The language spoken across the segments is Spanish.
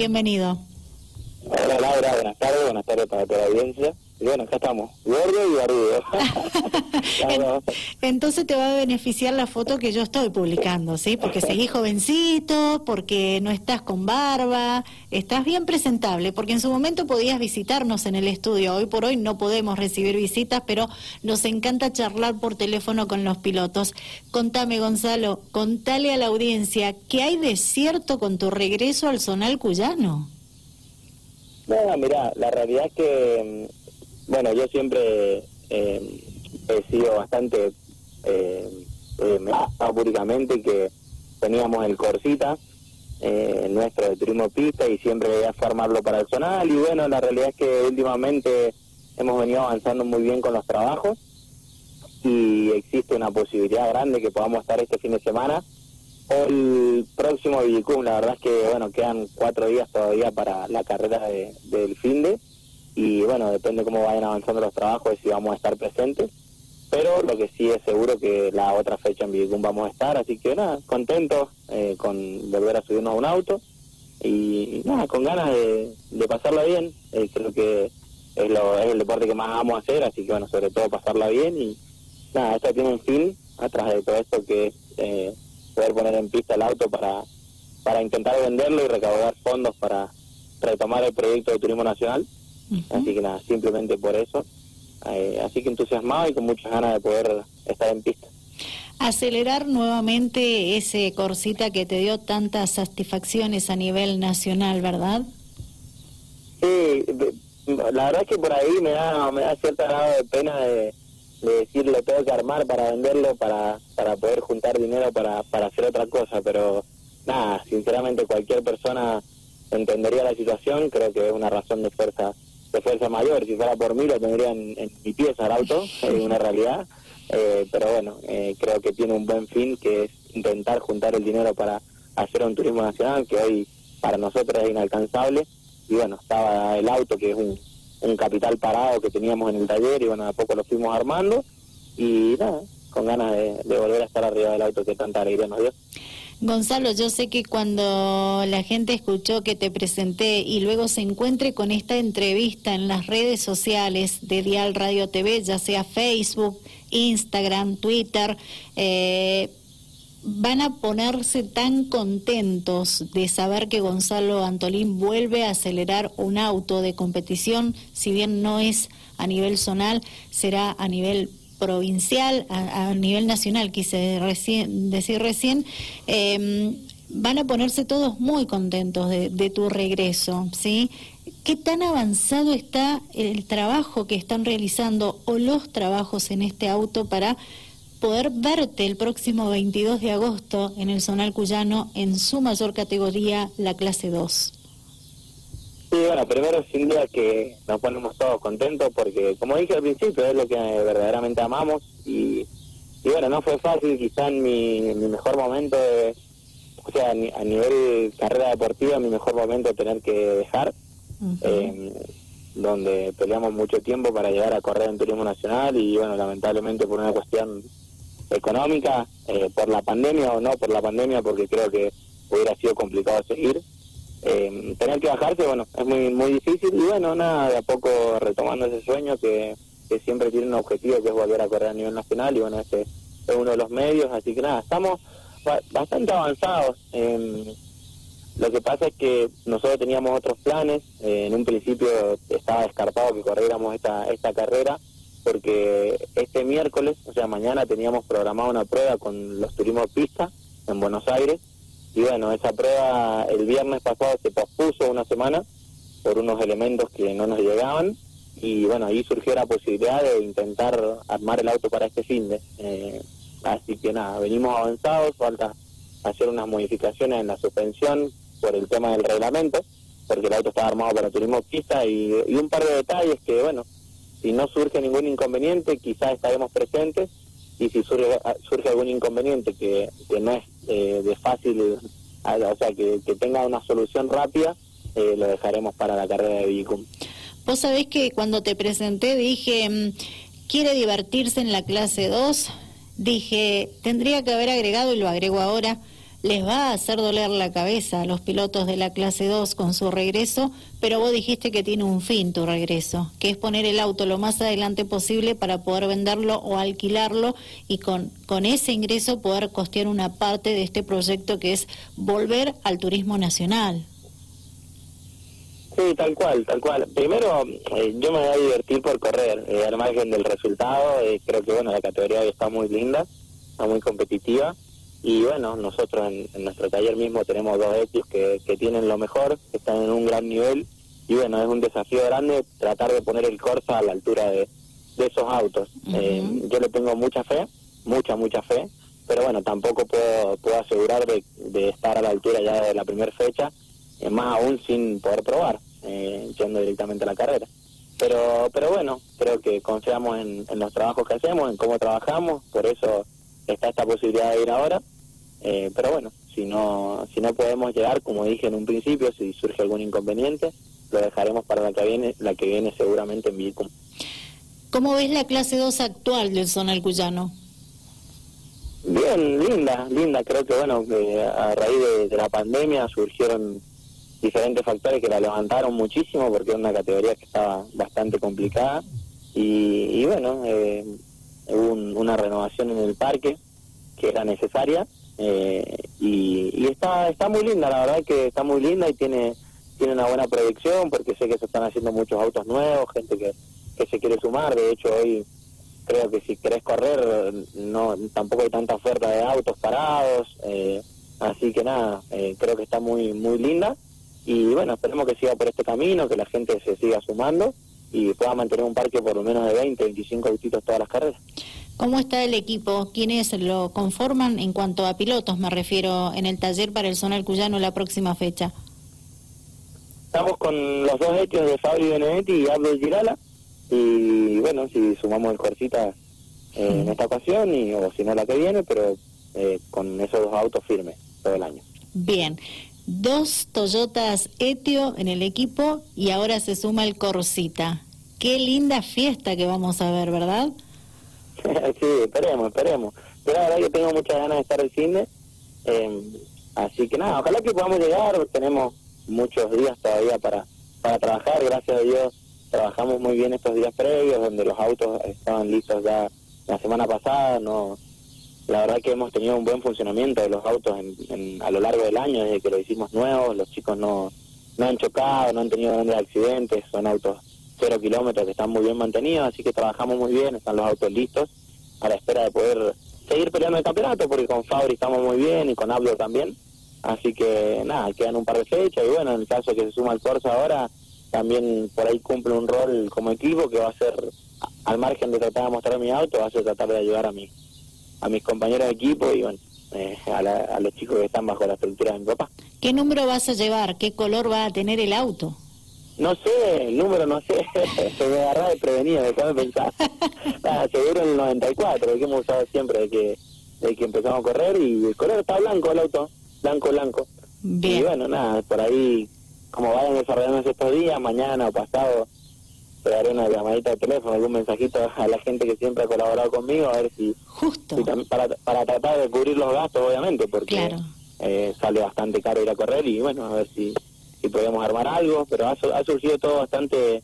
Bienvenido. Hola Laura, buenas tardes, buenas tardes para toda la audiencia. Y bueno, acá estamos, gordo y barbudo. Entonces te va a beneficiar la foto que yo estoy publicando, ¿sí? Porque seguís jovencito, porque no estás con barba, estás bien presentable, porque en su momento podías visitarnos en el estudio. Hoy por hoy no podemos recibir visitas, pero nos encanta charlar por teléfono con los pilotos. Contame, Gonzalo, contale a la audiencia, ¿qué hay de cierto con tu regreso al Zonal Cuyano? No, mira, la realidad es que mm, bueno, yo siempre eh, he sido bastante eh, eh, públicamente que teníamos el Corsita eh, nuestro de turismo pista y siempre a formarlo para el zonal. Y bueno, la realidad es que últimamente hemos venido avanzando muy bien con los trabajos y existe una posibilidad grande que podamos estar este fin de semana o el próximo Villicum, la verdad es que bueno, quedan cuatro días todavía para la carrera de, del fin de y bueno, depende cómo vayan avanzando los trabajos y si vamos a estar presentes. Pero lo que sí es seguro que la otra fecha en Vigicum vamos a estar, así que nada, contentos eh, con volver a subirnos a un auto y, nada, con ganas de, de pasarla bien. Eh, creo que es, lo, es el deporte que más vamos a hacer, así que bueno, sobre todo pasarla bien y nada, esto tiene un fin atrás de todo esto que es eh, poder poner en pista el auto para, para intentar venderlo y recaudar fondos para retomar el proyecto de Turismo Nacional Así que nada, simplemente por eso. Eh, así que entusiasmado y con muchas ganas de poder estar en pista. Acelerar nuevamente ese Corsita que te dio tantas satisfacciones a nivel nacional, ¿verdad? Sí, la verdad es que por ahí me da, me da cierta grado de pena de, de decir lo tengo que armar para venderlo, para, para poder juntar dinero para, para hacer otra cosa, pero nada, sinceramente cualquier persona entendería la situación, creo que es una razón de fuerza de fuerza mayor. Si fuera por mí, lo tendría en, mi pieza el auto, es una realidad. Eh, pero bueno, eh, creo que tiene un buen fin, que es intentar juntar el dinero para hacer un turismo nacional, que hoy para nosotros es inalcanzable. Y bueno, estaba el auto, que es un, un capital parado que teníamos en el taller, y bueno, a poco lo fuimos armando. Y nada, con ganas de, de volver a estar arriba del auto que tanta alegría nos dio. Gonzalo, yo sé que cuando la gente escuchó que te presenté y luego se encuentre con esta entrevista en las redes sociales de Dial Radio TV, ya sea Facebook, Instagram, Twitter, eh, van a ponerse tan contentos de saber que Gonzalo Antolín vuelve a acelerar un auto de competición, si bien no es a nivel zonal, será a nivel provincial, a, nivel nacional, quise decir recién, em, van a ponerse todos muy contentos de, tu regreso, ¿sí? ¿Qué tan avanzado está el trabajo que están realizando o los trabajos en este auto para poder verte el próximo 22 de agosto en el Zonal Cuyano en su mayor categoría, la clase 2? Sí, bueno, primero sin duda que nos ponemos todos contentos porque, como dije al principio, es lo que verdaderamente amamos y, y bueno, no fue fácil, quizá en mi, mi mejor momento, o sea, a nivel carrera deportiva, mi mejor momento tener que dejar, eh, donde peleamos mucho tiempo para llegar a correr en turismo nacional y bueno, lamentablemente por una cuestión económica, eh, por la pandemia o no por la pandemia, porque creo que hubiera sido complicado seguir eh, tener que bajarse, bueno, es muy muy difícil. Y bueno, nada, de a poco retomando ese sueño que, siempre tiene un objetivo que es volver a correr a nivel nacional. Y bueno, ese es uno de los medios, así que nada, estamos bastante avanzados. lo que pasa es que nosotros teníamos otros planes, eh, en un principio estaba descartado que corriéramos esta, esta carrera porque este miércoles, o sea, mañana teníamos programado una prueba con los turismos pista en Buenos Aires y bueno, esa prueba el viernes pasado se pospuso una semana por unos elementos que no nos llegaban y bueno, ahí surgió la posibilidad de intentar armar el auto para este fin de. Eh, así que nada, venimos avanzados, falta hacer unas modificaciones en la suspensión por el tema del reglamento, porque el auto estaba armado para turismo pista y, y un par de detalles que bueno, si no surge ningún inconveniente, quizás estaremos presentes y si surge, surge algún inconveniente que, que no es eh, de fácil, o sea, que, tenga una solución rápida, eh, lo dejaremos para la carrera de Vicum. Vos sabés que cuando te presenté dije, mm, quiere divertirse en la clase 2, dije, tendría que haber agregado, y lo agrego ahora, les va a hacer doler la cabeza a los pilotos de la clase 2 con su regreso, pero vos dijiste que tiene un fin tu regreso, que es poner el auto lo más adelante posible para poder venderlo o alquilarlo y con, con ese ingreso poder costear una parte de este proyecto que es volver al turismo nacional. Sí, tal cual, tal cual. Primero, eh, yo me voy a divertir por correr, eh, al margen del resultado. Eh, creo que, bueno, la categoría está muy linda, está muy competitiva. Y bueno, nosotros en, nuestro taller mismo tenemos dos etios que, que tienen lo mejor, que están en un gran nivel. Y bueno, es un desafío grande tratar de poner el Corsa a la altura de, esos autos. yo le tengo mucha fe, mucha, mucha fe. Pero bueno, tampoco puedo, puedo asegurar de, de estar a la altura ya de la primera fecha, más aún sin poder probar eh, yendo directamente a la carrera. Pero, pero bueno, creo que confiamos en, los trabajos que hacemos, en cómo trabajamos, por eso está esta posibilidad de ir ahora. Eh, pero bueno, si no, si no podemos llegar, como dije en un principio, si surge algún inconveniente, lo dejaremos para la que viene, la que viene seguramente en Vilcum. ¿Cómo ves la clase 2 actual del Zonal Cuyano? Bien, linda, linda. Creo que bueno, a raíz de, la pandemia surgieron diferentes factores que la levantaron muchísimo porque era una categoría que estaba bastante complicada y, bueno, eh, hubo una renovación en el parque que era necesaria eh, y, está está muy linda, la verdad que está muy linda y tiene tiene una buena proyección porque sé que se están haciendo muchos autos nuevos, gente que, que se quiere sumar, de hecho hoy creo que si querés correr no tampoco hay tanta oferta de autos parados, eh, así que nada, creo que está muy muy linda y bueno, esperemos que siga por este camino, que la gente se siga sumando y pueda mantener un parque por lo menos de 20, 25 autitos todas las carreras. ¿Cómo está el equipo? ¿Quiénes lo conforman en cuanto a pilotos? Me refiero en el taller para el Zonal Cuyano la próxima fecha. Estamos con los dos hechos de Fabio Benedetti y Abdel Girala. Y bueno, si sumamos el Corsita eh, en esta ocasión, y, o si no la que viene, pero eh, con esos dos autos firmes todo el año. Bien dos Toyotas Etio en el equipo y ahora se suma el Corsita. Qué linda fiesta que vamos a ver, ¿verdad? sí, esperemos, esperemos. Pero la verdad yo tengo muchas ganas de estar el cine. Eh, así que nada, ojalá que podamos llegar. Tenemos muchos días todavía para, para trabajar. Gracias a Dios trabajamos muy bien estos días previos, donde los autos estaban listos ya la semana pasada. No la verdad que hemos tenido un buen funcionamiento de los autos a lo largo del año, desde que lo hicimos nuevos, los chicos no, no han chocado, no han tenido grandes accidentes, son autos cero kilómetros que están muy bien mantenidos, así que trabajamos muy bien, están los autos listos a la espera de poder seguir peleando el campeonato, porque con Fabri estamos muy bien y con Abdo también, así que nada, quedan un par de fechas y bueno, en el caso que se suma el Corsa ahora, también por ahí cumple un rol como equipo que va a ser, al margen de tratar de mostrar mi auto, va a ser tratar de ayudar a mí a mis compañeros de equipo y bueno, eh, a, los chicos que están bajo la estructura de mi papá. ¿Qué número vas a llevar? ¿Qué color va a tener el auto? No sé, el número no sé, se me agarra de prevenido, de pensar. ah, seguro el 94, el que hemos usado siempre, de que, de que empezamos a correr y el color está blanco el auto, blanco, blanco. Y bueno, nada, por ahí, como vayan desarrollándose estos días, mañana o pasado, te daré una llamadita de teléfono, algún mensajito a la gente que siempre ha colaborado conmigo, a ver si, Justo. para, para tratar de cubrir los gastos, obviamente, porque eh, sale bastante caro ir a correr y bueno, a ver si, si podemos armar algo, pero ha, ha surgido todo bastante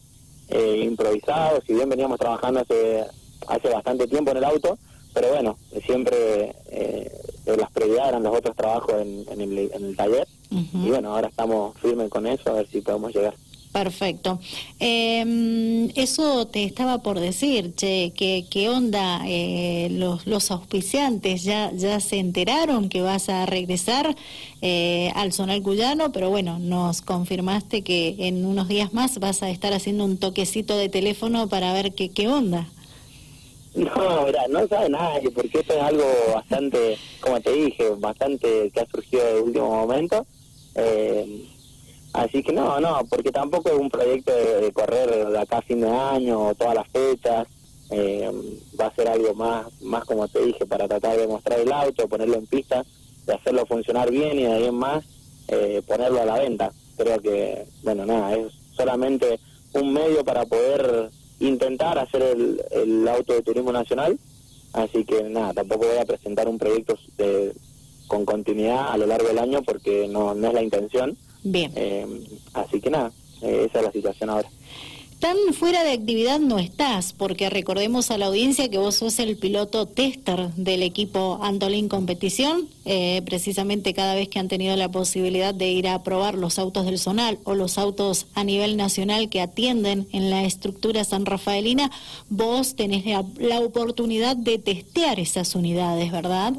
eh, improvisado, si bien veníamos trabajando hace, hace bastante tiempo en el auto, pero bueno, siempre eh, las prioridades eran los otros trabajos en, en, el, en el taller y bueno, ahora estamos firmes con eso, a ver si podemos llegar. Perfecto. Eh, eso te estaba por decir, che, ¿qué onda? Eh, los, los auspiciantes ya, ya se enteraron que vas a regresar eh, al Zonal Cuyano, pero bueno, nos confirmaste que en unos días más vas a estar haciendo un toquecito de teléfono para ver qué, qué onda. No, no sabe nadie, porque eso es algo bastante, como te dije, bastante que ha surgido de último momento. Eh, Así que no, no, porque tampoco es un proyecto de, correr de acá a fin de año o todas las fechas. Eh, va a ser algo más, más como te dije, para tratar de mostrar el auto, ponerlo en pista, de hacerlo funcionar bien y de ahí en más eh, ponerlo a la venta. Creo que, bueno, nada, es solamente un medio para poder intentar hacer el, el auto de turismo nacional. Así que nada, tampoco voy a presentar un proyecto de con continuidad a lo largo del año porque no, no es la intención. Bien. Eh, así que nada, eh, esa es la situación ahora. Tan fuera de actividad no estás, porque recordemos a la audiencia que vos sos el piloto tester del equipo Antolín Competición. Eh, precisamente cada vez que han tenido la posibilidad de ir a probar los autos del Zonal o los autos a nivel nacional que atienden en la estructura San Rafaelina, vos tenés la, la oportunidad de testear esas unidades, ¿verdad?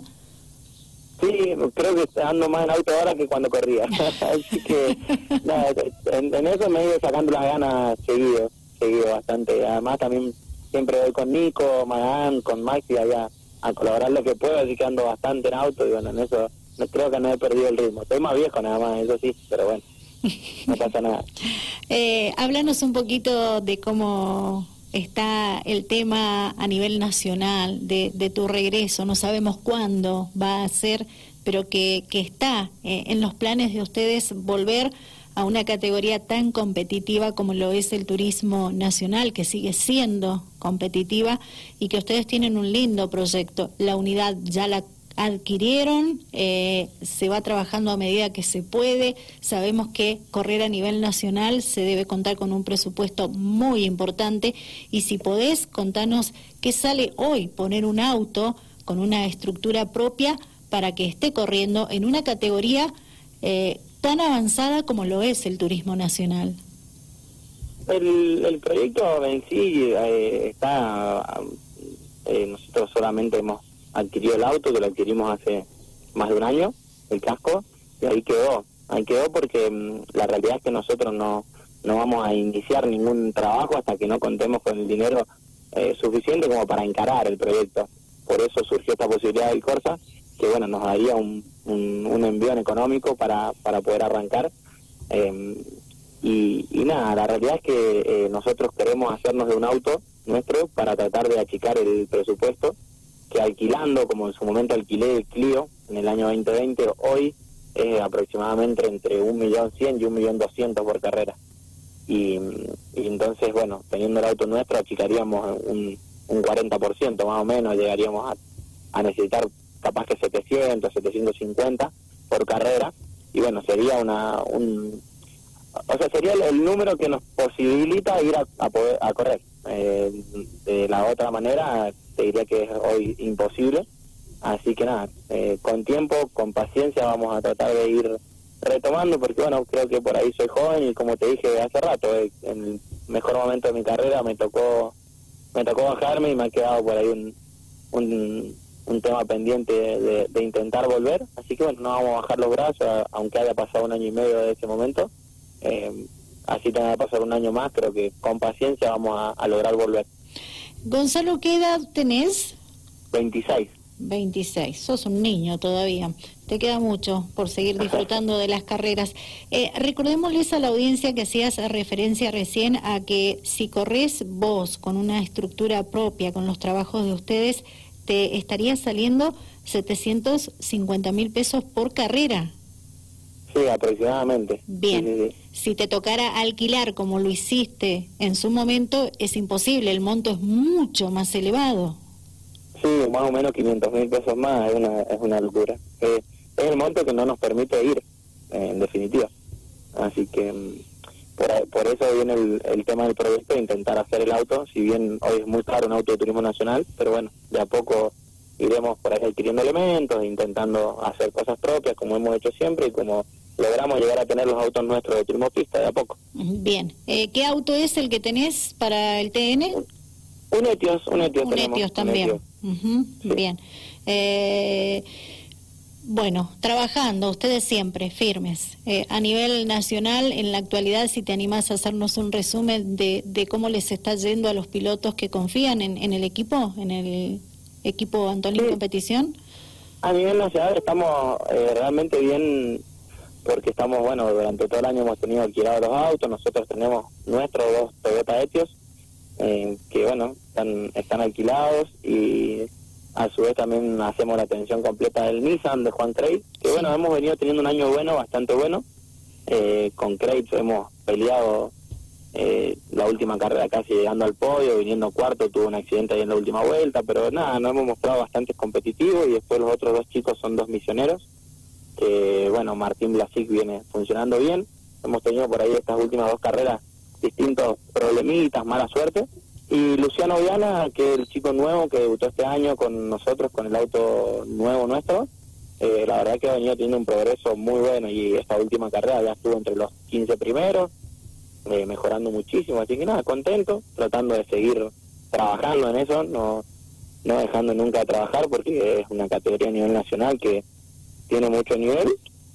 Sí, creo que ando más en auto ahora que cuando corría. Así que, nada, en, en, eso me he ido sacando las ganas seguido, seguido bastante. Además, también siempre voy con Nico, Magán, con Maxi allá a colaborar lo que puedo, así que ando bastante en auto y bueno, en eso no, creo que no he perdido el ritmo. Estoy más viejo nada más, eso sí, pero bueno, no pasa nada. eh, háblanos un poquito de cómo está el tema a nivel nacional de, de, tu regreso. No sabemos cuándo va a ser, pero que, que está eh, en los planes de ustedes volver a una categoría tan competitiva como lo es el turismo nacional, que sigue siendo competitiva y que ustedes tienen un lindo proyecto. La unidad ya la adquirieron, eh, se va trabajando a medida que se puede. Sabemos que correr a nivel nacional se debe contar con un presupuesto muy importante y si podés contanos qué sale hoy poner un auto con una estructura propia para que esté corriendo en una categoría eh, tan avanzada como lo es el turismo nacional. El, el proyecto en sí eh, está, eh, nosotros solamente hemos adquirió el auto, que lo adquirimos hace más de un año, el casco, y ahí quedó. Ahí quedó porque mmm, la realidad es que nosotros no, no vamos a iniciar ningún trabajo hasta que no contemos con el dinero eh, suficiente como para encarar el proyecto. Por eso surgió esta posibilidad del Corsa, que bueno, nos daría un, un, económico para, para poder arrancar. Eh, y, y, nada, la realidad es que eh, nosotros queremos hacernos de un auto nuestro para tratar de achicar el presupuesto que alquilando, como en su momento alquilé el Clio en el año 2020, hoy es aproximadamente entre 1.100.000 y 1.200.000 por carrera. Y, entonces, bueno, teniendo el auto nuestro, achicaríamos un, un 40% más o menos, llegaríamos a, a necesitar capaz que 700, 750 por carrera. Y bueno, sería una, un, o sea, sería el, el, número que nos posibilita ir a, a poder a correr. Eh, de la otra manera, te diría que es hoy imposible. Así que nada, eh, con tiempo, con paciencia, vamos a tratar de ir retomando, porque bueno, creo que por ahí soy joven y como te dije hace rato, eh, en el mejor momento de mi carrera me tocó me tocó bajarme y me ha quedado por ahí un, un, un tema pendiente de, intentar volver. Así que bueno, no vamos a bajar los brazos, aunque haya pasado un año y medio de ese momento. Eh, así tenga que pasar un año más, creo que con paciencia vamos a, a lograr volver. Gonzalo, ¿qué edad tenés? 26. 26, sos un niño todavía. Te queda mucho por seguir disfrutando de las carreras. Eh, recordémosles a la audiencia que hacías referencia recién a que si corres vos con una estructura propia, con los trabajos de ustedes, te estaría saliendo 750 mil pesos por carrera. Sí, aproximadamente. Bien. Sí, sí, sí. Si te tocara alquilar como lo hiciste en su momento, es imposible, el monto es mucho más elevado. Sí, más o menos 500 mil pesos más, es una, es una locura. Eh, es el monto que no nos permite ir, eh, en definitiva. Así que por, por eso viene el, el, tema del proyecto, intentar hacer el auto, si bien hoy es muy caro un auto de turismo nacional, pero bueno, de a poco iremos por ahí adquiriendo elementos, intentando hacer cosas propias, como hemos hecho siempre y como logramos llegar a tener los autos nuestros de turismo pista de a poco. Bien. Eh, ¿Qué auto es el que tenés para el TN? Un Etios, un Etios un tenemos. Etios también. Un Etios. Uh -huh. sí. Bien. Eh, bueno, trabajando, ustedes siempre firmes. Eh, a nivel nacional, en la actualidad, si te animás a hacernos un resumen de, de cómo les está yendo a los pilotos que confían en, en el equipo, en el equipo Antolín sí. Competición. A nivel nacional estamos eh, realmente bien porque estamos, bueno, durante todo el año hemos tenido alquilados los autos, nosotros tenemos nuestros dos Toyota Etios, eh, que bueno, están, están alquilados y a su vez también hacemos la atención completa del Nissan de Juan Craig, que bueno, hemos venido teniendo un año bueno, bastante bueno, eh, con Craig hemos peleado eh, la última carrera casi llegando al podio, viniendo cuarto, tuvo un accidente ahí en la última vuelta, pero nada, nos hemos mostrado bastante competitivos y después los otros dos chicos son dos misioneros que bueno, Martín Blasic viene funcionando bien. Hemos tenido por ahí estas últimas dos carreras distintos problemitas, mala suerte. Y Luciano Viana, que es el chico nuevo que debutó este año con nosotros, con el auto nuevo nuestro, eh, la verdad que ha venido teniendo un progreso muy bueno y esta última carrera ya estuvo entre los 15 primeros, eh, mejorando muchísimo. Así que nada, contento, tratando de seguir trabajando en eso, no, no dejando nunca de trabajar porque es una categoría a nivel nacional que tiene mucho nivel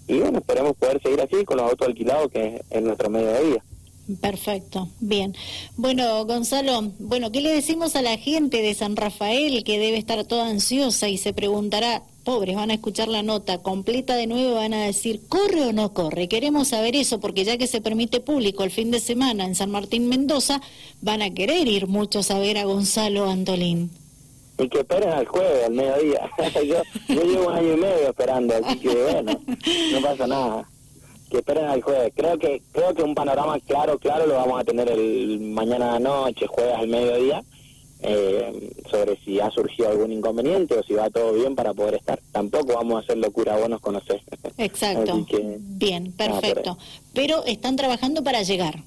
y bueno, esperemos poder seguir así con los autos alquilados que es nuestro medio vida. Perfecto, bien. Bueno, Gonzalo, bueno, ¿qué le decimos a la gente de San Rafael que debe estar toda ansiosa y se preguntará, pobres, van a escuchar la nota completa de nuevo, van a decir, ¿corre o no corre? Queremos saber eso porque ya que se permite público el fin de semana en San Martín Mendoza, van a querer ir muchos a ver a Gonzalo Antolín. Y que esperen al jueves, al mediodía. yo, yo llevo un año y medio esperando, así que bueno, no pasa nada que esperen al jueves. Creo que creo que un panorama claro, claro lo vamos a tener el mañana noche, jueves al mediodía, eh, sobre si ha surgido algún inconveniente o si va todo bien para poder estar. Tampoco vamos a hacer locura, vos nos conocés. Exacto. bien, perfecto. Pero están trabajando para llegar.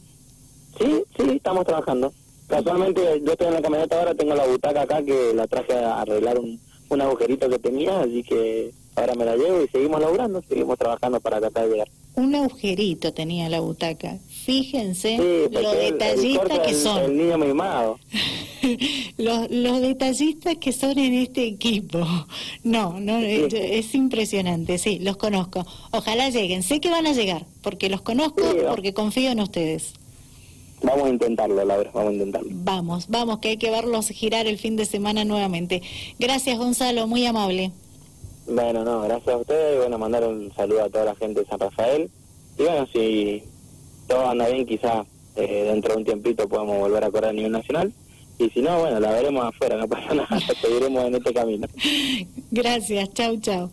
Sí, sí, estamos trabajando. Casualmente yo estoy en la camioneta ahora, tengo la butaca acá que la traje a arreglar un, un agujerito que tenía, así que ahora me la llevo y seguimos logrando, seguimos trabajando para tratar de llegar un agujerito tenía la butaca. Fíjense lo detallistas que son. El niño mimado. los, los detallistas que son en este equipo. No, no es impresionante, sí, los conozco. Ojalá lleguen. Sé que van a llegar, porque los conozco, porque confío en ustedes. Vamos a intentarlo, Laura, vamos a intentarlo. Vamos, vamos, que hay que verlos girar el fin de semana nuevamente. Gracias, Gonzalo, muy amable. Bueno, no, gracias a ustedes y bueno, mandar un saludo a toda la gente de San Rafael. Y bueno, si todo anda bien, quizás eh, dentro de un tiempito podamos volver a correr a nivel nacional. Y si no, bueno, la veremos afuera, no pasa nada, seguiremos en este camino. Gracias, chau, chau.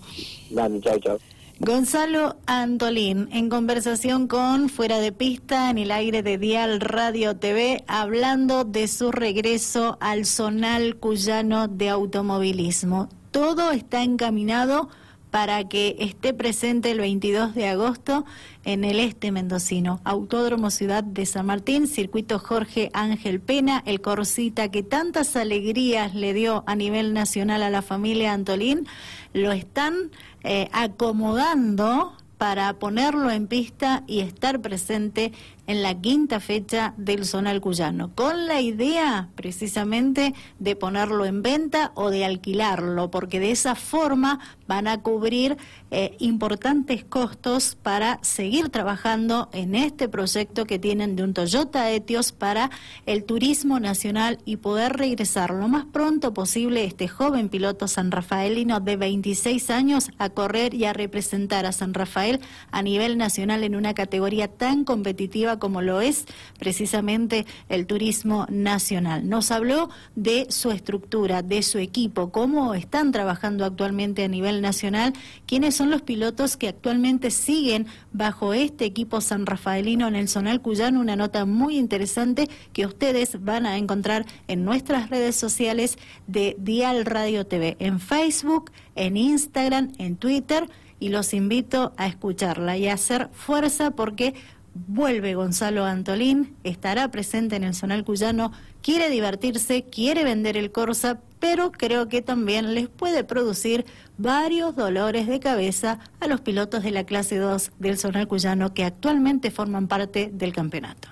Dale, chau, chau. Gonzalo Antolín, en conversación con Fuera de Pista en el aire de Dial Radio TV, hablando de su regreso al zonal cuyano de automovilismo. Todo está encaminado para que esté presente el 22 de agosto en el este mendocino. Autódromo Ciudad de San Martín, circuito Jorge Ángel Pena, el Corsita que tantas alegrías le dio a nivel nacional a la familia Antolín, lo están eh, acomodando para ponerlo en pista y estar presente en la quinta fecha del Zonal Cuyano, con la idea precisamente de ponerlo en venta o de alquilarlo, porque de esa forma van a cubrir eh, importantes costos para seguir trabajando en este proyecto que tienen de un Toyota Etios para el turismo nacional y poder regresar lo más pronto posible este joven piloto sanrafaelino de 26 años a correr y a representar a San Rafael a nivel nacional en una categoría tan competitiva como lo es precisamente el turismo nacional. Nos habló de su estructura, de su equipo, cómo están trabajando actualmente a nivel nacional, quiénes son los pilotos que actualmente siguen bajo este equipo san rafaelino en el Zonal Cuyano, una nota muy interesante que ustedes van a encontrar en nuestras redes sociales de Dial Radio TV, en Facebook, en Instagram, en Twitter, y los invito a escucharla y a hacer fuerza porque vuelve Gonzalo Antolín, estará presente en el Zonal Cuyano, quiere divertirse, quiere vender el Corsa, pero creo que también les puede producir varios dolores de cabeza a los pilotos de la clase 2 del Zonal Cuyano que actualmente forman parte del campeonato.